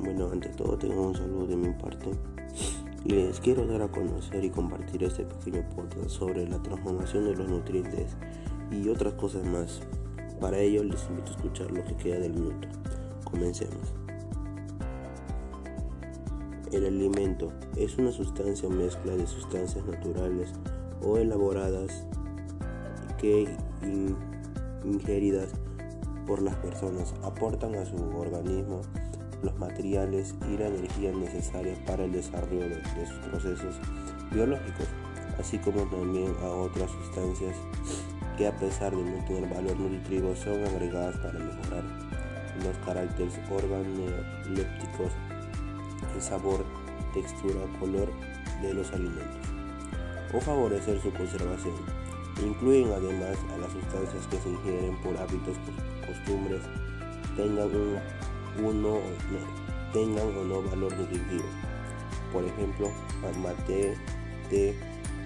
Bueno, ante todo tengo un saludo de mi parte. Les quiero dar a conocer y compartir este pequeño podcast sobre la transformación de los nutrientes y otras cosas más. Para ello les invito a escuchar lo que queda del minuto. Comencemos. El alimento es una sustancia o mezcla de sustancias naturales o elaboradas que ingeridas por las personas aportan a su organismo los materiales y la energía necesarias para el desarrollo de, sus procesos biológicos, así como también a otras sustancias que a pesar de no tener valor nutritivo son agregadas para mejorar los caracteres organolépticos, el sabor, textura, color de los alimentos o favorecer su conservación. Incluyen además a las sustancias que se ingieren por hábitos, costumbres, tengan un uno tengan o no valor nutritivo. Por ejemplo, mate, té,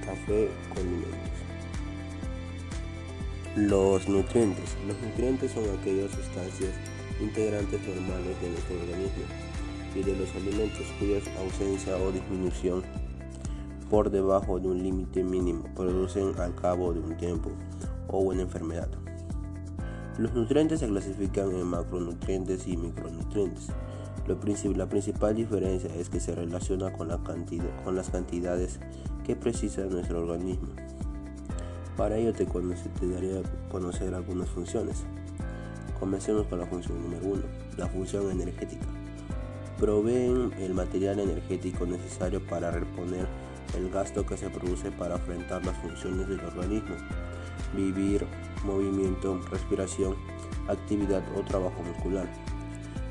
café, condimentos. Los nutrientes. Los nutrientes son aquellas sustancias integrantes normales de nuestro organismo y de los alimentos cuya ausencia o disminución por debajo de un límite mínimo producen al cabo de un tiempo o una enfermedad. Los nutrientes se clasifican en macronutrientes y micronutrientes. la principal diferencia es que se relaciona con, las cantidades que precisa nuestro organismo. Para ello te, te daría a conocer algunas funciones. Comencemos con la función número 1, la función energética. Proveen el material energético necesario para reponer el gasto que se produce para afrontar las funciones del organismo vivir, movimiento, respiración, actividad o trabajo muscular.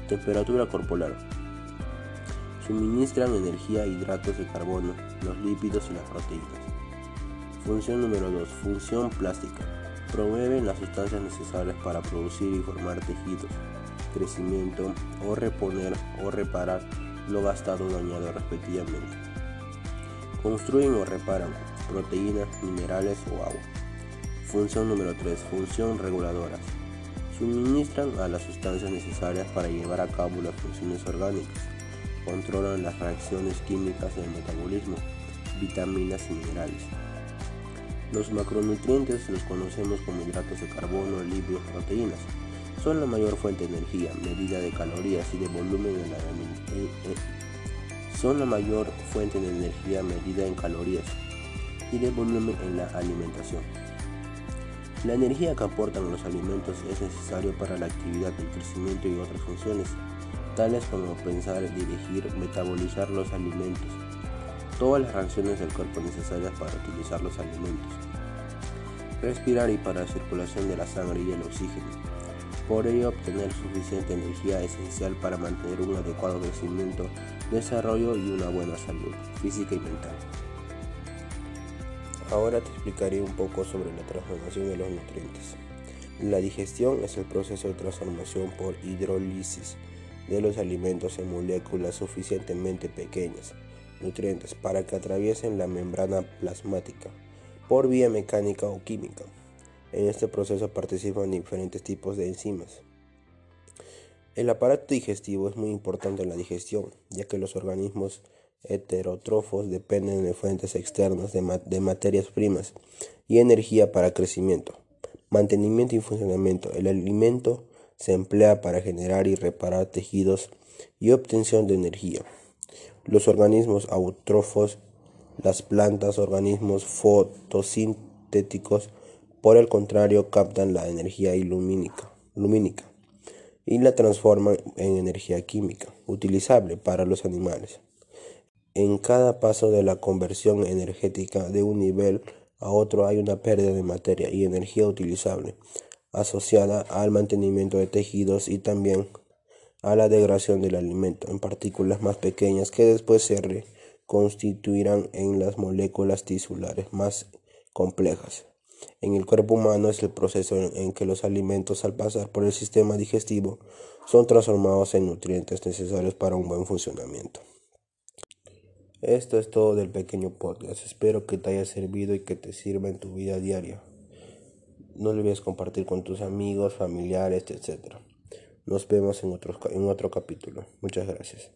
Temperatura corporal. Suministran energía, hidratos de carbono, los lípidos y las proteínas. Función número 2. Función plástica. Promueven las sustancias necesarias para producir y formar tejidos, crecimiento o reponer o reparar lo gastado o dañado respectivamente. Construyen o reparan proteínas, minerales o agua. Función número 3. Función reguladoras. Suministran a las sustancias necesarias para llevar a cabo las funciones orgánicas. Controlan las reacciones químicas del metabolismo, vitaminas y minerales. Los macronutrientes los conocemos como hidratos de carbono, lípidos, proteínas. Son la mayor fuente de energía, medida de calorías y de volumen en la son la mayor fuente de energía medida en calorías y de volumen en la alimentación. La energía que aportan los alimentos es necesaria para la actividad, el crecimiento y otras funciones, tales como pensar, dirigir, metabolizar los alimentos, todas las reacciones del cuerpo necesarias para utilizar los alimentos, respirar y para la circulación de la sangre y el oxígeno. Por ello, obtener suficiente energía es esencial para mantener un adecuado crecimiento, desarrollo y una buena salud física y mental. Ahora te explicaré un poco sobre la transformación de los nutrientes. La digestión es el proceso de transformación por hidrólisis de los alimentos en moléculas suficientemente pequeñas, nutrientes, para que atraviesen la membrana plasmática por vía mecánica o química. En este proceso participan diferentes tipos de enzimas. El aparato digestivo es muy importante en la digestión, ya que los organismos heterótrofos dependen de fuentes externas de, materias primas y energía para crecimiento, mantenimiento y funcionamiento. El alimento se emplea para generar y reparar tejidos y obtención de energía. Los organismos autótrofos, las plantas, organismos fotosintéticos, por el contrario, captan la energía lumínica, y la transforman en energía química, utilizable para los animales. En cada paso de la conversión energética de un nivel a otro hay una pérdida de materia y energía utilizable, asociada al mantenimiento de tejidos y también a la degradación del alimento en partículas más pequeñas que después se reconstituirán en las moléculas tisulares más complejas. En el cuerpo humano es el proceso en que los alimentos al pasar por el sistema digestivo son transformados en nutrientes necesarios para un buen funcionamiento. Esto es todo del pequeño podcast. Espero que te haya servido y que te sirva en tu vida diaria. No olvides compartir con tus amigos, familiares, etc. Nos vemos en otro, en otro capítulo. Muchas gracias.